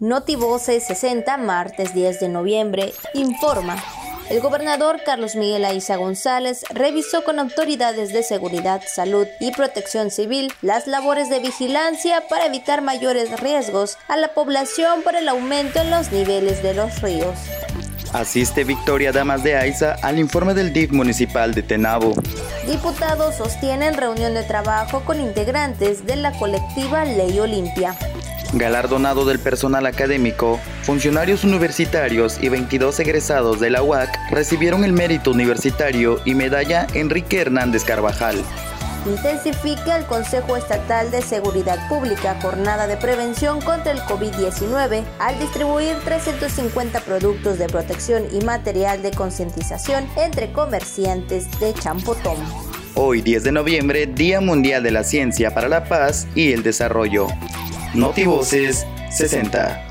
Notivoce 60, martes 10 de noviembre, informa. El gobernador Carlos Miguel Aiza González revisó con autoridades de seguridad, salud y protección civil las labores de vigilancia para evitar mayores riesgos a la población por el aumento en los niveles de los ríos. Asiste Victoria Damas de Aiza al informe del DIF municipal de Tenabo. Diputados sostienen reunión de trabajo con integrantes de la colectiva Ley Olimpia. Galardonado del personal académico, funcionarios universitarios y 22 egresados de la UAC recibieron el mérito universitario y medalla Enrique Hernández Carvajal. Intensifica el Consejo Estatal de Seguridad Pública jornada de prevención contra el COVID-19 al distribuir 350 productos de protección y material de concientización entre comerciantes de Champotón. Hoy 10 de noviembre, Día Mundial de la Ciencia para la Paz y el Desarrollo. Notivoces 60.